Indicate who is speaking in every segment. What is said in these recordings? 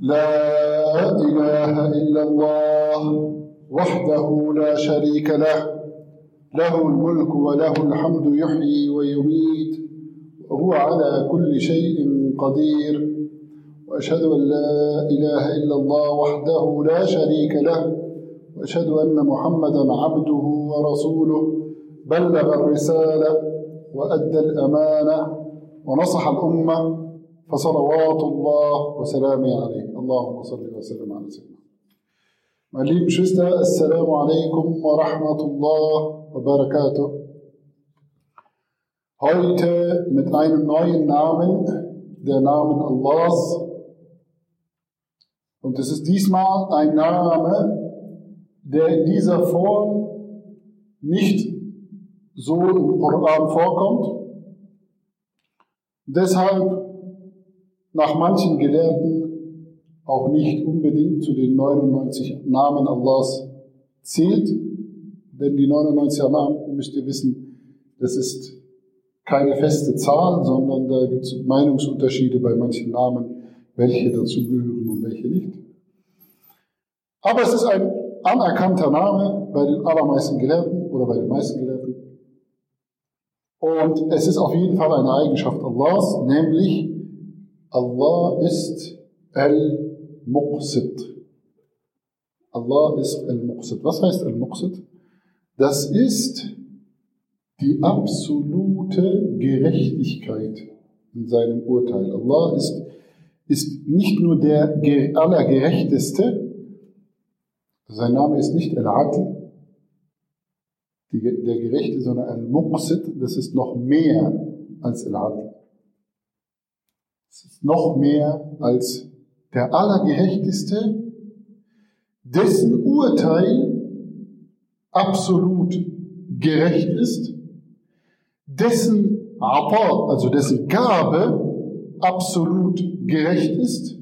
Speaker 1: لا إله إلا الله وحده لا شريك له له الملك وله الحمد يحيي ويميت وهو على كل شيء قدير. وأشهد أن لا إله إلا الله وحده لا شريك له وأشهد أن محمدا عبده ورسوله بلغ الرسالة وأدى الأمانة ونصح الأمة. فصلوات الله وسلامه عليه اللهم صل وسلم على سيدنا Meine lieben Geschwister, Assalamu alaikum wa rahmatullah wa barakatuh. Heute mit einem neuen Namen, der Namen Allahs. Und es ist diesmal ein Name, der in dieser Form nicht so im Koran vorkommt. Deshalb nach manchen Gelehrten auch nicht unbedingt zu den 99 Namen Allahs zählt, denn die 99 Namen, müsst ihr wissen, das ist keine feste Zahl, sondern da gibt es Meinungsunterschiede bei manchen Namen, welche dazugehören und welche nicht. Aber es ist ein anerkannter Name bei den allermeisten Gelehrten oder bei den meisten Gelehrten. Und es ist auf jeden Fall eine Eigenschaft Allahs, nämlich Allah ist Al-Muqsid. Allah ist Al-Muqsid. Was heißt Al-Muqsid? Das ist die absolute Gerechtigkeit in seinem Urteil. Allah ist, ist nicht nur der Allergerechteste, sein Name ist nicht Al-Adl, der Gerechte, sondern Al-Muqsid, das ist noch mehr als Al-Adl. Es ist noch mehr als der Allergerechteste, dessen Urteil absolut gerecht ist, dessen Ata, also dessen Gabe absolut gerecht ist,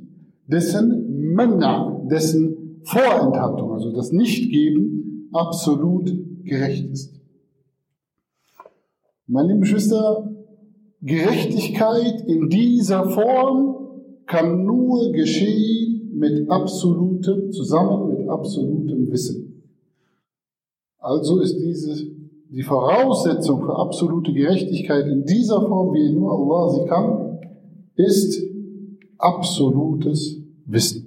Speaker 1: dessen Manna, dessen Vorenthaltung, also das Nichtgeben, absolut gerecht ist. Meine lieben Geschwister, Gerechtigkeit in dieser Form kann nur geschehen mit absolutem, zusammen mit absolutem Wissen. Also ist diese, die Voraussetzung für absolute Gerechtigkeit in dieser Form, wie nur Allah sie kann, ist absolutes Wissen.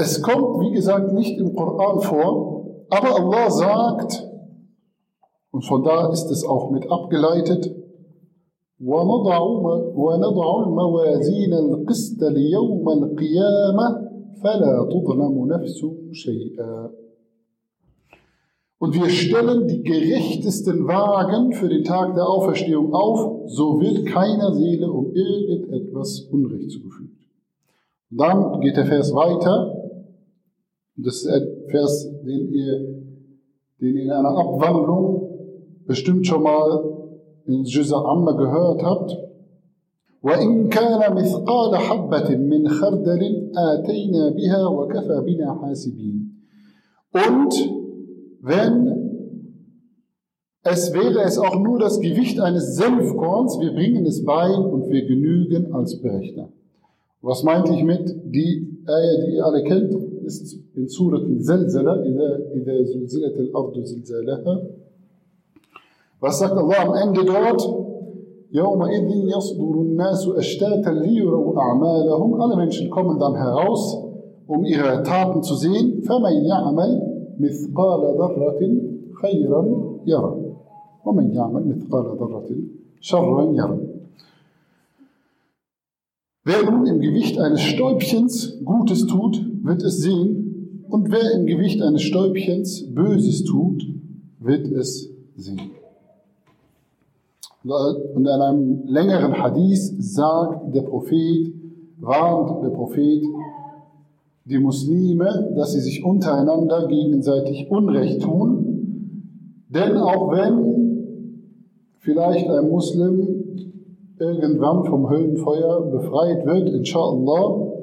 Speaker 1: Es kommt, wie gesagt, nicht im Koran vor, aber Allah sagt, und von da ist es auch mit abgeleitet, وَنَضَعُ الْمَوَازِينَ الْقِسْطَ لِيَوْمَ الْقِيَامَةِ فَلَا تُظْلَمُ نَفْسٌ شَيْئًا Und wir stellen die gerechtesten Wagen für den Tag der Auferstehung auf, so wird keiner Seele um irgendetwas Unrecht zugefügt. Dann geht der Vers weiter, das ist ein Vers, den ihr, den ihr in einer Abwandlung bestimmt schon mal in Juz Amma gehört habt. وإن كان مثقال حبة من خردل آتينا بها وكفى بنا حاسبين. Und wenn es wäre es auch nur das Gewicht eines Senfkorns, wir bringen es bei und wir genügen als Berechner. Was meinte ich mit die Eier, die ihr alle kennt? Ist in Surat Al-Zalzala, إذا زلزلت الأرض زلزالها. Was sagt Allah am? يومئذ يصدر الناس أشتاتا ليروا أعمالهم. Alle Menschen kommen dann heraus, um ihre Taten zu sehen. فمن يعمل مثقال ذرة خيرا يرى. ومن يعمل مثقال ذرة شرا يرى. Wer nun im Gewicht eines Stäubchens Gutes tut, wird es sehen, und wer im Gewicht eines Stäubchens Böses tut, wird es sehen. Und in einem längeren Hadith sagt der Prophet, warnt der Prophet die Muslime, dass sie sich untereinander gegenseitig Unrecht tun. Denn auch wenn vielleicht ein Muslim irgendwann vom Höllenfeuer befreit wird, inshallah,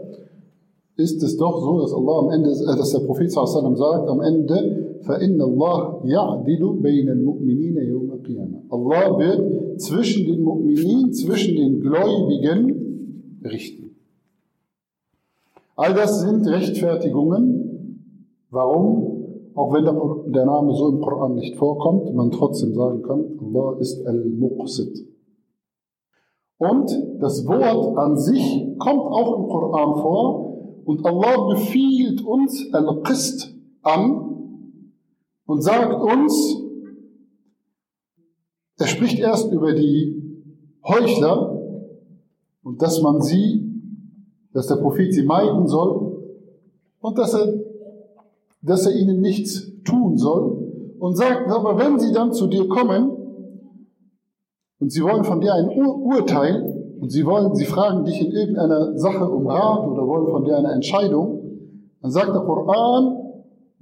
Speaker 1: ist es doch so, dass Allah am Ende, äh, dass der Prophet sallam sagt, am Ende, فَإِنَّ اللَّهِ يَعْدِلُ بَيْنَ الْمُؤْمِنِينَ يَوْمَ الْقِيَامَةِ Allah wird zwischen den Mu'minin, zwischen den Gläubigen richten. All das sind Rechtfertigungen, warum, auch wenn der Name so im Koran nicht vorkommt, man trotzdem sagen kann, Allah ist Al-Muqsid. Und das Wort an sich kommt auch im Koran vor. Und Allah befiehlt uns Al-Qist an und sagt uns, er spricht erst über die Heuchler und dass man sie, dass der Prophet sie meiden soll und dass er, dass er ihnen nichts tun soll und sagt, aber wenn sie dann zu dir kommen und sie wollen von dir ein Ur Urteil und sie wollen, sie fragen dich in irgendeiner Sache um Rat oder wollen von dir eine Entscheidung, dann sagt der Koran,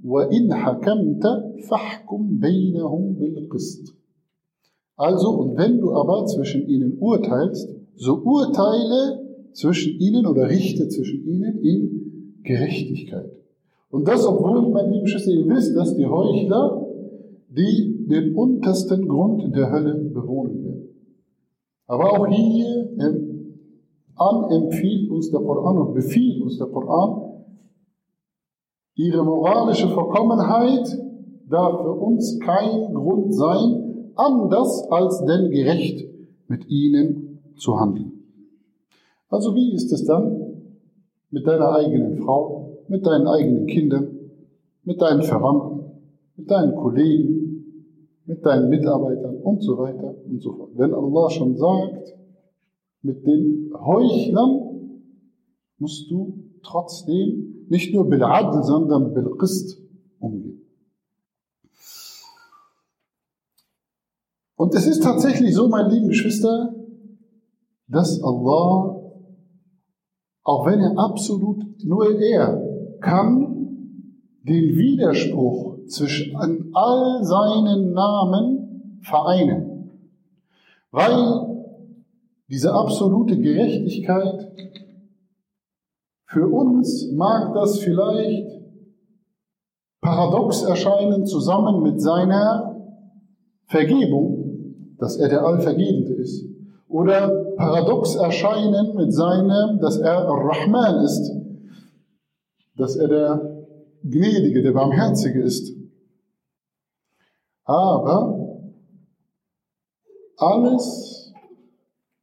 Speaker 1: وَإِنْ حَكَمْتَ فَحْكُمْ بَيْنَهُمْ بِالْقِسْطِ also, und wenn du aber zwischen ihnen urteilst, so urteile zwischen ihnen oder richte zwischen ihnen in Gerechtigkeit. Und das, obwohl, mein lieben Schüsse, ihr wisst, dass die Heuchler, die den untersten Grund der Hölle bewohnen werden. Aber auch hier anempfiehlt uns der Koran und befiehlt uns der Koran, ihre moralische Verkommenheit darf für uns kein Grund sein, anders als denn gerecht mit ihnen zu handeln. Also wie ist es dann mit deiner eigenen Frau, mit deinen eigenen Kindern, mit deinen Verwandten, mit deinen Kollegen, mit deinen Mitarbeitern und so weiter und so fort. Wenn Allah schon sagt, mit den Heuchlern musst du trotzdem nicht nur bil Adl, sondern bil Qist umgehen. Und es ist tatsächlich so, meine lieben Geschwister, dass Allah, auch wenn er absolut, nur er kann den Widerspruch zwischen all seinen Namen vereinen. Weil diese absolute Gerechtigkeit für uns mag das vielleicht paradox erscheinen zusammen mit seiner Vergebung, dass er der Allvergebende ist. Oder paradox erscheinen mit seinem, dass er Rahman ist, dass er der Gnädige, der Barmherzige ist. Aber alles,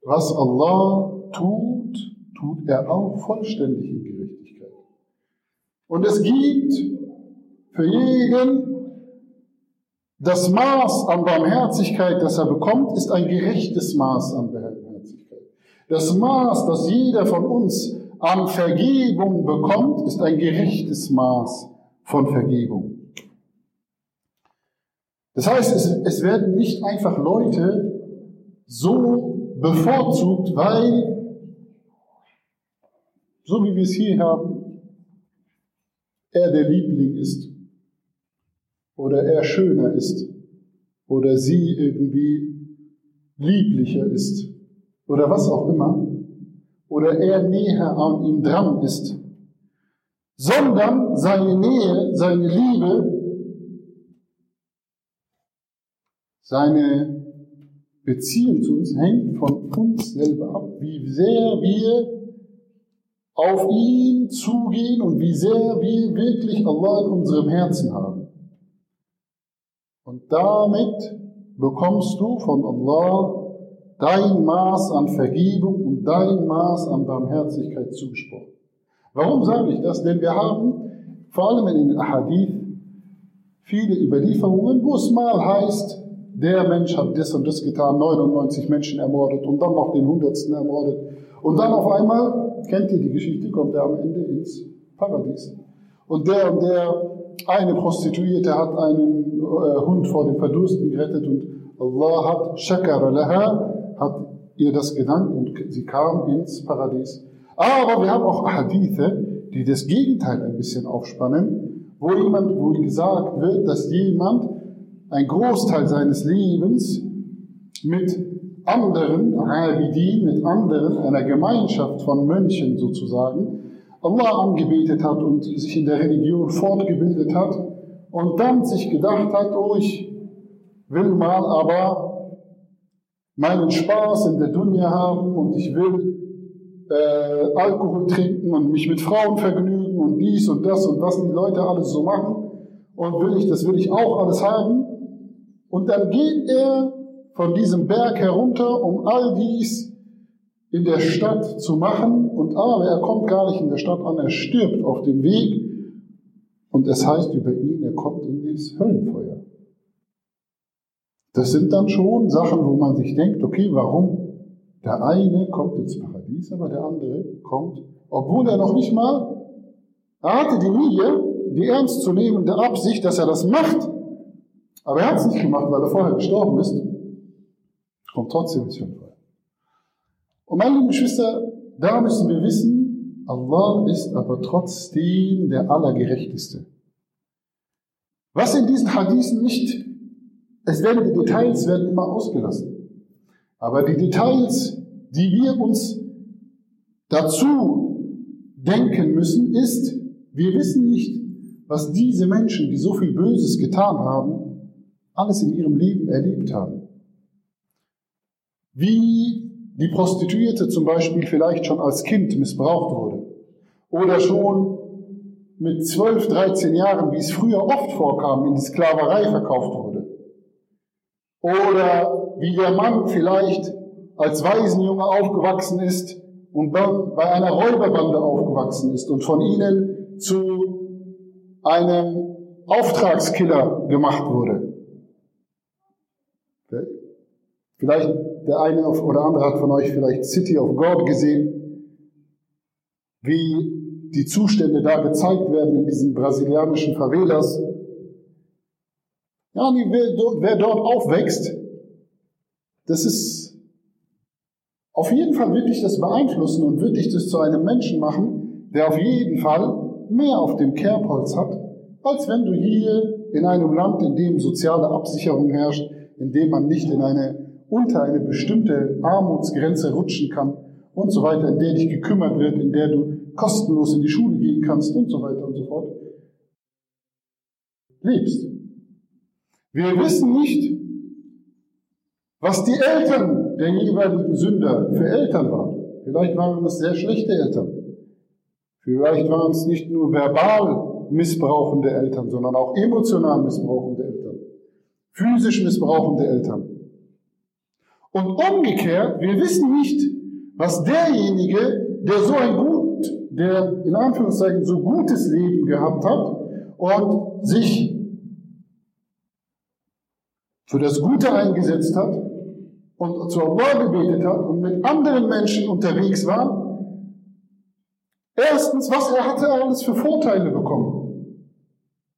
Speaker 1: was Allah tut, tut er auch vollständig in Gerechtigkeit. Und es gibt für jeden das Maß an Barmherzigkeit, das er bekommt, ist ein gerechtes Maß an Barmherzigkeit. Das Maß, das jeder von uns an Vergebung bekommt, ist ein gerechtes Maß von Vergebung. Das heißt, es, es werden nicht einfach Leute so bevorzugt, weil, so wie wir es hier haben, er der Liebling ist oder er schöner ist oder sie irgendwie lieblicher ist oder was auch immer oder er näher an ihm dran ist, sondern seine Nähe, seine Liebe, seine Beziehung zu uns hängt von uns selber ab, wie sehr wir auf ihn zugehen und wie sehr wir wirklich Allah in unserem Herzen haben. Und damit bekommst du von Allah dein Maß an Vergebung und dein Maß an Barmherzigkeit zugesprochen. Warum sage ich das? Denn wir haben vor allem in den Ahadith viele Überlieferungen, wo es mal heißt, der Mensch hat das und das getan, 99 Menschen ermordet und dann noch den Hundertsten ermordet. Und dann auf einmal, kennt ihr die Geschichte, kommt er am Ende ins Paradies. Und der und der eine Prostituierte hat einen äh, Hund vor dem Verdursten gerettet und Allah hat Shakara laha, hat ihr das gedankt und sie kam ins Paradies. Aber wir haben auch Hadithe, die das Gegenteil ein bisschen aufspannen, wo jemand, wo gesagt wird, dass jemand ein Großteil seines Lebens mit anderen mit anderen, einer Gemeinschaft von Mönchen sozusagen, Allah angebetet hat und sich in der Religion fortgebildet hat und dann sich gedacht hat, oh, ich will mal aber meinen Spaß in der Dunja haben und ich will äh, Alkohol trinken und mich mit Frauen vergnügen und dies und das und was die Leute alles so machen und will ich, das will ich auch alles haben. Und dann geht er von diesem Berg herunter, um all dies in der Stadt zu machen und aber er kommt gar nicht in der Stadt an, er stirbt auf dem Weg und es heißt über ihn, er kommt in das Höllenfeuer. Das sind dann schon Sachen, wo man sich denkt, okay, warum? Der eine kommt ins Paradies, aber der andere kommt, obwohl er noch nicht mal, er hatte die Mühe, die ernstzunehmende Absicht, dass er das macht, aber er hat es nicht gemacht, weil er vorher gestorben ist, kommt trotzdem ins Höllenfeuer. Und meine lieben Geschwister, da müssen wir wissen, Allah ist aber trotzdem der Allergerechteste. Was in diesen Hadithen nicht es werden die Details werden immer ausgelassen. Aber die Details, die wir uns dazu denken müssen, ist, wir wissen nicht, was diese Menschen, die so viel Böses getan haben, alles in ihrem Leben erlebt haben. Wie die Prostituierte zum Beispiel vielleicht schon als Kind missbraucht wurde oder schon mit 12, 13 Jahren, wie es früher oft vorkam, in die Sklaverei verkauft wurde oder wie der Mann vielleicht als Waisenjunge aufgewachsen ist und dann bei einer Räuberbande aufgewachsen ist und von ihnen zu einem Auftragskiller gemacht wurde. Vielleicht der eine oder andere hat von euch vielleicht City of God gesehen, wie die Zustände da gezeigt werden in diesen brasilianischen Favelas. Ja, wer dort aufwächst, das ist auf jeden Fall wird dich das beeinflussen und wird dich das zu einem Menschen machen, der auf jeden Fall mehr auf dem Kerbholz hat, als wenn du hier in einem Land, in dem soziale Absicherung herrscht, in dem man nicht in eine, unter eine bestimmte Armutsgrenze rutschen kann und so weiter, in der dich gekümmert wird, in der du kostenlos in die Schule gehen kannst und so weiter und so fort, lebst. Wir wissen nicht, was die Eltern der jeweiligen Sünder für Eltern waren. Vielleicht waren es sehr schlechte Eltern. Vielleicht waren es nicht nur verbal missbrauchende Eltern, sondern auch emotional missbrauchende Eltern. Physisch missbrauchende Eltern. Und umgekehrt, wir wissen nicht, was derjenige, der so ein gut, der in Anführungszeichen so gutes Leben gehabt hat und sich für das Gute eingesetzt hat und zu Allah gebetet hat und mit anderen Menschen unterwegs war, erstens, was er hatte alles für Vorteile bekommen.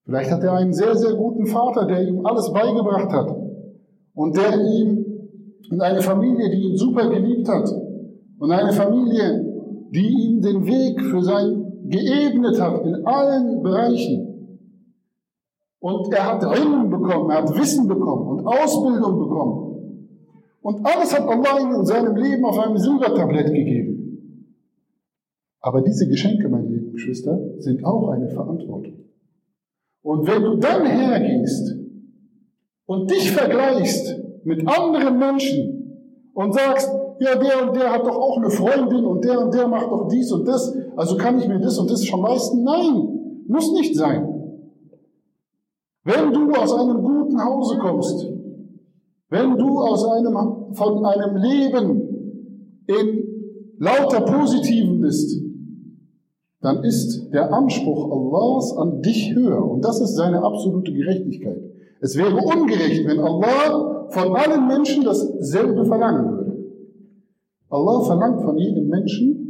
Speaker 1: Vielleicht hat er einen sehr, sehr guten Vater, der ihm alles beigebracht hat und der ihm und eine Familie, die ihn super geliebt hat und eine Familie, die ihm den Weg für sein geebnet hat in allen Bereichen. Und er hat Ilm bekommen, er hat Wissen bekommen und Ausbildung bekommen. Und alles hat Allah ihm in seinem Leben auf einem Silbertablett gegeben. Aber diese Geschenke, meine lieben Geschwister, sind auch eine Verantwortung. Und wenn du dann hergehst und dich vergleichst mit anderen Menschen und sagst, ja, der und der hat doch auch eine Freundin und der und der macht doch dies und das, also kann ich mir das und das schon leisten? Nein, muss nicht sein. Wenn du aus einem guten Hause kommst, wenn du aus einem, von einem Leben in lauter Positiven bist, dann ist der Anspruch Allahs an dich höher. Und das ist seine absolute Gerechtigkeit. Es wäre ungerecht, wenn Allah von allen Menschen dasselbe verlangen würde. Allah verlangt von jedem Menschen,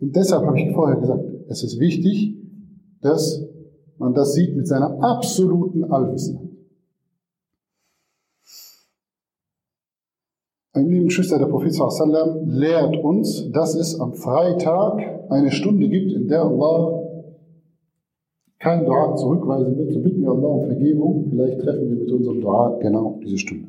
Speaker 1: und deshalb habe ich vorher gesagt, es ist wichtig, dass man das sieht mit seiner absoluten Allwissenheit. Ein lieben Geschwister, der Prophet sallam lehrt uns, dass es am Freitag eine Stunde gibt, in der Allah kein Dua zurückweisen wird. So bitten wir Allah um Vergebung. Vielleicht treffen wir mit unserem Dua genau diese Stunde.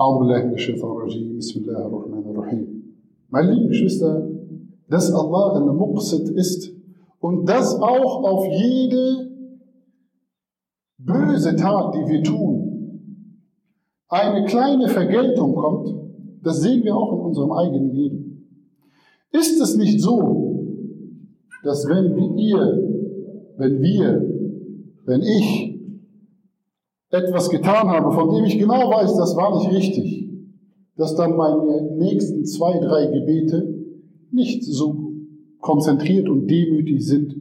Speaker 1: أعوذ بالله من الشيطان الرجيم بسم الله الرحمن الرحيم Meine lieben Geschwister, dass Allah ein Muqsid ist und dass auch auf jede böse Tat, die wir tun, eine kleine Vergeltung kommt, das sehen wir auch in unserem eigenen Leben. Ist es nicht so, dass wenn wir, wenn wir, wenn ich etwas getan habe, von dem ich genau weiß, das war nicht richtig, dass dann meine nächsten zwei, drei Gebete nicht so konzentriert und demütig sind,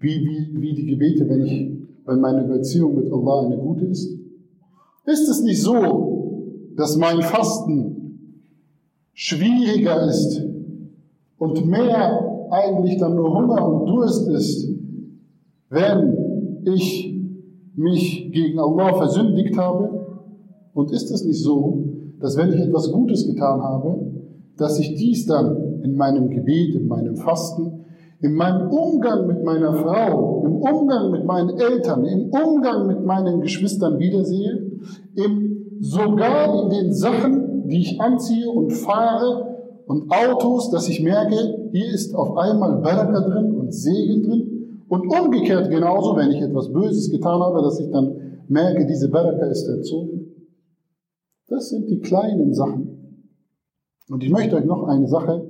Speaker 1: wie, wie, wie die Gebete, wenn ich, wenn meine Beziehung mit Allah eine gute ist? Ist es nicht so, dass mein Fasten schwieriger ist und mehr eigentlich dann nur Hunger und Durst ist, wenn ich mich gegen Allah versündigt habe? Und ist es nicht so, dass wenn ich etwas Gutes getan habe, dass ich dies dann in meinem Gebet, in meinem Fasten, in meinem Umgang mit meiner Frau, im Umgang mit meinen Eltern, im Umgang mit meinen Geschwistern wiedersehe, im, sogar in den Sachen, die ich anziehe und fahre und Autos, dass ich merke, hier ist auf einmal Baraka drin und Segen drin. Und umgekehrt genauso, wenn ich etwas Böses getan habe, dass ich dann merke, diese Baraka ist erzogen. Das sind die kleinen Sachen. Und ich möchte euch noch eine Sache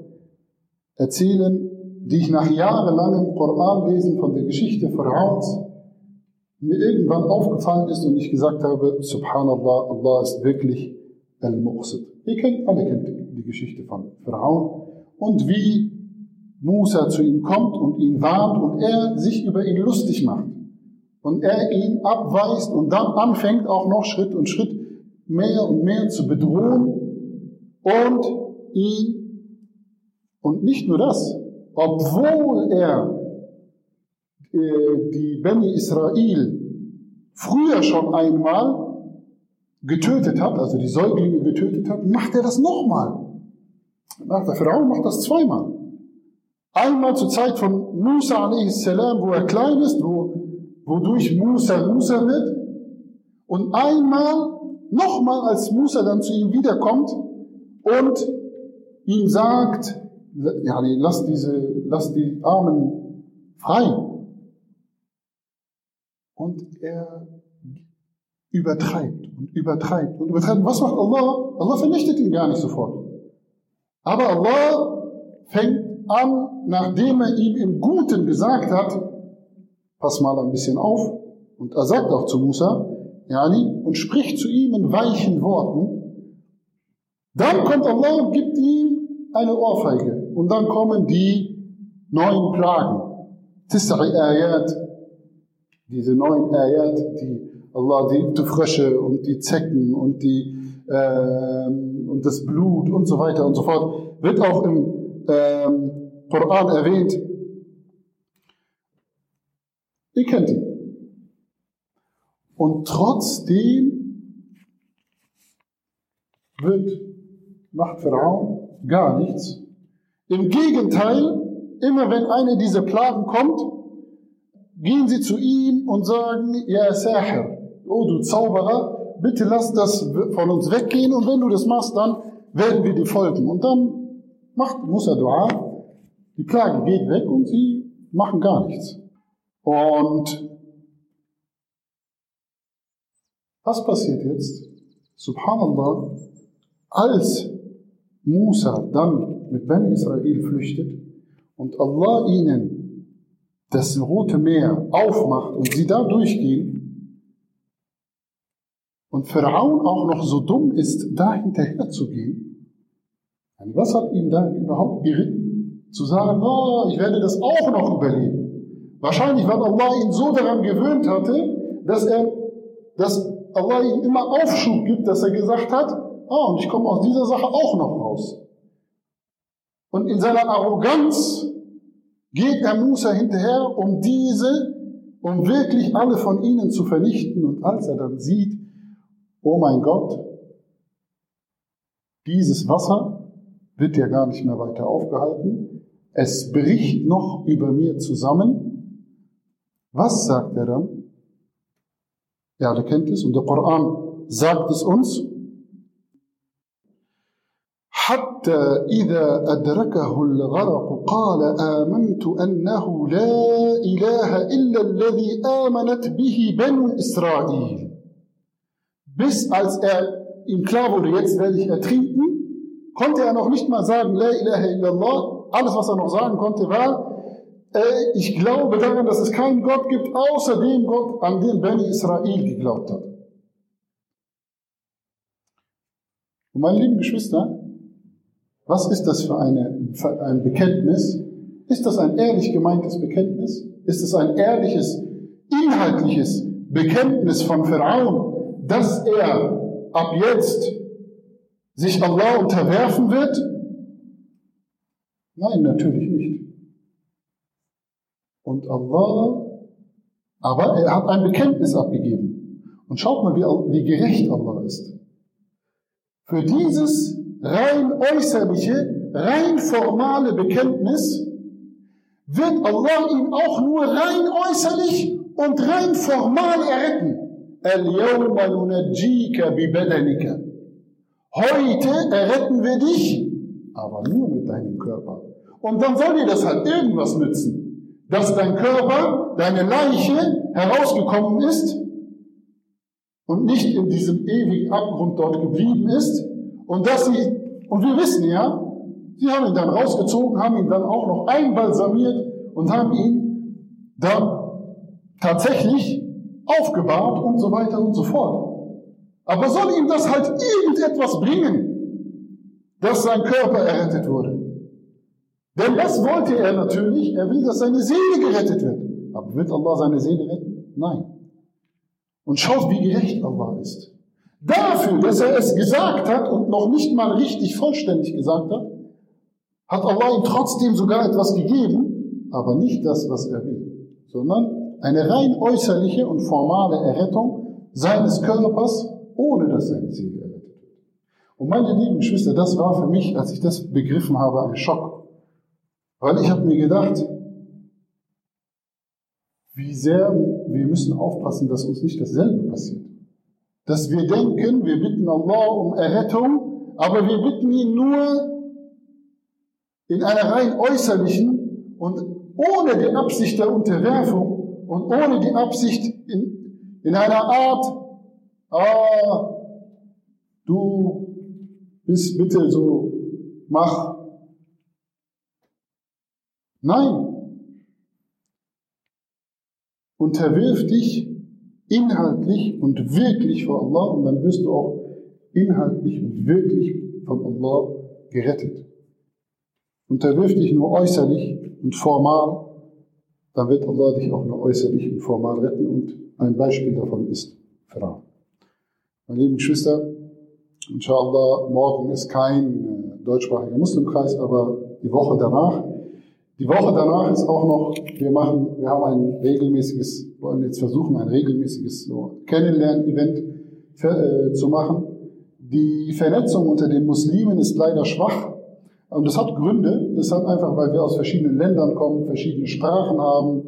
Speaker 1: erzählen, die ich nach jahrelangem Koranlesen von der Geschichte Pharaons mir irgendwann aufgefallen ist und ich gesagt habe, Subhanallah, Allah ist wirklich Al-Muqsid. Ihr kennt, alle kennt die Geschichte von Pharaon und wie Musa zu ihm kommt und ihn warnt und er sich über ihn lustig macht und er ihn abweist und dann anfängt auch noch Schritt und Schritt mehr und mehr zu bedrohen und ihn, und nicht nur das, obwohl er äh, die Beni Israel früher schon einmal getötet hat, also die Säuglinge getötet hat, macht er das nochmal. Der Frau macht das zweimal. Einmal zur Zeit von Musa a.s., wo er klein ist, wo, wodurch Musa Musa wird. Und einmal Nochmal, als Musa dann zu ihm wiederkommt und ihm sagt, ja, lass diese, lass die Armen frei. Und er übertreibt und übertreibt und übertreibt. Was macht Allah? Allah vernichtet ihn gar nicht sofort. Aber Allah fängt an, nachdem er ihm im Guten gesagt hat, pass mal ein bisschen auf. Und er sagt auch zu Musa, yani, und spricht zu ihm in weichen Worten, dann kommt Allah und gibt ihm eine Ohrfeige. Und dann kommen die neun Plagen. Tis'i Ayat, diese neun Ayat, die Allah, die, die Frösche und die Zecken und die ähm, und das Blut und so weiter und so fort, wird auch im ähm, Koran erwähnt. Ihr kennt ihn. Und trotzdem wird, macht Pharaon gar nichts. Im Gegenteil, immer wenn eine dieser Plagen kommt, gehen sie zu ihm und sagen, ja Sahir, oh du Zauberer, bitte lass das von uns weggehen und wenn du das machst, dann werden wir dir folgen. Und dann macht Musa Dua, die Plage geht weg und sie machen gar nichts. Und Was passiert jetzt? Subhanallah, als Musa dann mit Ben Israel flüchtet und Allah ihnen das Rote Meer aufmacht und sie da durchgehen und Pharaon auch noch so dumm ist, da hinterher zu gehen, was hat ihn da überhaupt geritten? Zu sagen, oh, ich werde das auch noch überleben. Wahrscheinlich, weil Allah ihn so daran gewöhnt hatte, dass er das Allah ihm immer Aufschub gibt, dass er gesagt hat, ah, und ich komme aus dieser Sache auch noch raus. Und in seiner Arroganz geht er Musa hinterher, um diese, um wirklich alle von ihnen zu vernichten. Und als er dann sieht, oh mein Gott, dieses Wasser wird ja gar nicht mehr weiter aufgehalten. Es bricht noch über mir zusammen. Was sagt er dann? Ja, der kennt es und der Koran sagt es uns. حتى إذا أدركه الغرق قال آمنت أنه لا إله إلا الذي آمنت به بنو إسرائيل Bis als er ihm klar wurde, jetzt werde ich ertrinken, konnte er noch nicht mal sagen, La ilaha illallah. Alles, was er noch sagen konnte, war, äh, ich glaube daran, dass es keinen Gott gibt, außer dem Gott, an den Beni Israel geglaubt hat. Und meine lieben Geschwister, was ist das für, eine, für ein Bekenntnis? Ist das ein ehrlich gemeintes Bekenntnis? Ist es ein ehrliches, inhaltliches Bekenntnis von Pharaon, dass er ab jetzt sich Allah unterwerfen wird? Nein, natürlich nicht. Und Allah, aber er hat ein Bekenntnis abgegeben. Und schaut mal, wie, wie gerecht Allah ist. Für dieses rein äußerliche, rein formale Bekenntnis wird Allah ihn auch nur rein äußerlich und rein formal erretten. Heute erretten wir dich, aber nur mit deinem Körper. Und dann soll dir das halt irgendwas nützen, dass dein Körper, deine Leiche herausgekommen ist und nicht in diesem ewigen Abgrund dort geblieben ist und dass sie, und wir wissen ja, sie haben ihn dann rausgezogen, haben ihn dann auch noch einbalsamiert und haben ihn dann tatsächlich aufgebahrt und so weiter und so fort. Aber soll ihm das halt irgendetwas bringen, dass sein Körper errettet wurde? Denn das wollte er natürlich, er will, dass seine Seele gerettet wird. Aber wird Allah seine Seele retten? Nein. Und schaut, wie gerecht Allah ist. Dafür, dass er es gesagt hat und noch nicht mal richtig vollständig gesagt hat, hat Allah ihm trotzdem sogar etwas gegeben, aber nicht das, was er will, sondern eine rein äußerliche und formale Errettung seines Körpers, ohne dass seine Seele errettet wird. Und meine lieben Geschwister, das war für mich, als ich das begriffen habe, ein Schock. Weil ich habe mir gedacht, wie sehr wir müssen aufpassen, dass uns nicht dasselbe passiert. Dass wir denken, wir bitten Allah um Errettung, aber wir bitten ihn nur in einer rein äußerlichen und ohne die Absicht der Unterwerfung und ohne die Absicht in, in einer Art, ah, du bist bitte so, mach. Nein, Unterwirf dich inhaltlich und wirklich vor Allah und dann wirst du auch inhaltlich und wirklich von Allah gerettet. Unterwirf dich nur äußerlich und formal, dann wird Allah dich auch nur äußerlich und formal retten und ein Beispiel davon ist Frau. Meine lieben Geschwister, inshallah, morgen ist kein äh, deutschsprachiger Muslimkreis, aber die Woche danach die Woche danach ist auch noch, wir machen, wir haben ein regelmäßiges, wollen jetzt versuchen, ein regelmäßiges so Kennenlern-Event äh, zu machen. Die Vernetzung unter den Muslimen ist leider schwach. Und das hat Gründe. Das hat einfach, weil wir aus verschiedenen Ländern kommen, verschiedene Sprachen haben,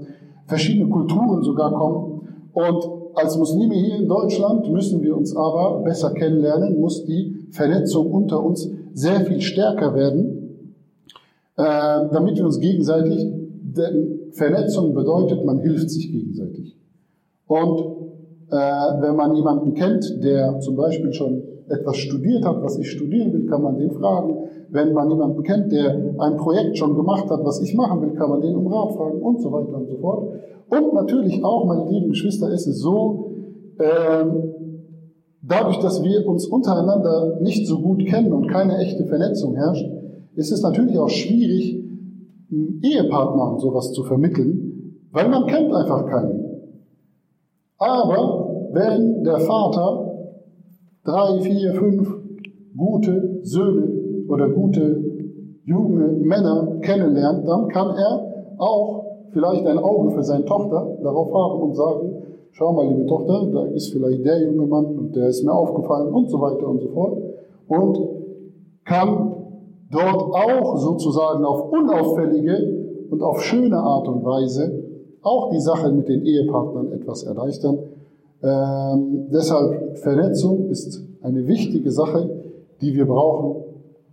Speaker 1: verschiedene Kulturen sogar kommen. Und als Muslime hier in Deutschland müssen wir uns aber besser kennenlernen, muss die Vernetzung unter uns sehr viel stärker werden. Äh, damit wir uns gegenseitig, denn Vernetzung bedeutet, man hilft sich gegenseitig. Und äh, wenn man jemanden kennt, der zum Beispiel schon etwas studiert hat, was ich studieren will, kann man den fragen. Wenn man jemanden kennt, der ein Projekt schon gemacht hat, was ich machen will, kann man den um Rat fragen und so weiter und so fort. Und natürlich auch, meine lieben Geschwister, ist es so, äh, dadurch, dass wir uns untereinander nicht so gut kennen und keine echte Vernetzung herrscht, ist es natürlich auch schwierig, Ehepartnern sowas zu vermitteln, weil man kennt einfach keinen. Aber wenn der Vater drei, vier, fünf gute Söhne oder gute junge Männer kennenlernt, dann kann er auch vielleicht ein Auge für seine Tochter darauf haben und sagen, schau mal, liebe Tochter, da ist vielleicht der junge Mann und der ist mir aufgefallen und so weiter und so fort. Und kann dort auch sozusagen auf unauffällige und auf schöne Art und Weise auch die Sache mit den Ehepartnern etwas erleichtern. Ähm, deshalb Vernetzung ist eine wichtige Sache, die wir brauchen.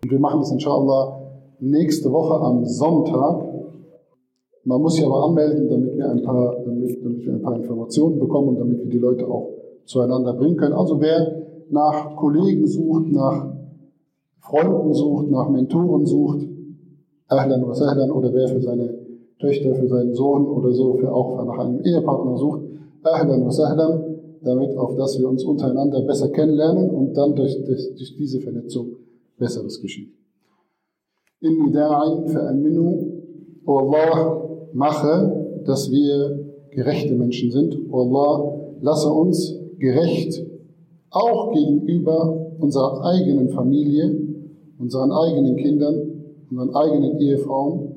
Speaker 1: Und wir machen das inshallah nächste Woche am Sonntag. Man muss sich aber anmelden, damit wir ein paar, damit, damit wir ein paar Informationen bekommen und damit wir die Leute auch zueinander bringen können. Also wer nach Kollegen sucht, nach Freunden sucht, nach Mentoren sucht, Ahlan was Ahlan, oder wer für seine Töchter, für seinen Sohn oder so, für auch nach einem Ehepartner sucht, Ahlan was Ahlan, damit auf das wir uns untereinander besser kennenlernen und dann durch, durch, durch diese Vernetzung Besseres geschieht. Da'in fa'aminu, O Allah, mache, dass wir gerechte Menschen sind. O Allah, lasse uns gerecht auch gegenüber unserer eigenen Familie, unseren eigenen Kindern, unseren eigenen Ehefrauen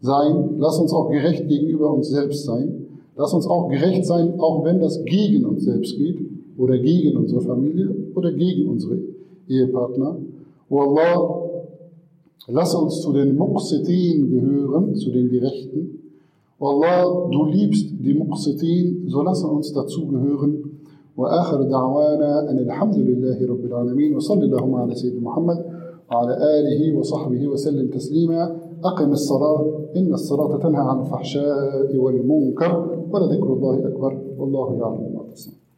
Speaker 1: sein. Lass uns auch gerecht gegenüber uns selbst sein. Lass uns auch gerecht sein, auch wenn das gegen uns selbst geht oder gegen unsere Familie oder gegen unsere Ehepartner. O Allah, lass uns zu den Muqsitin gehören, zu den Gerechten. Allah, du liebst die Muqsitin, so lass uns dazu gehören. وآخر دعوانا أن الحمد لله رب العالمين وصلى اللهم على سيدنا محمد وعلى آله وصحبه وسلم تسليما أقم الصلاة إن الصلاة تنهى عن الفحشاء والمنكر ولذكر الله أكبر والله يعلم ما تصنعون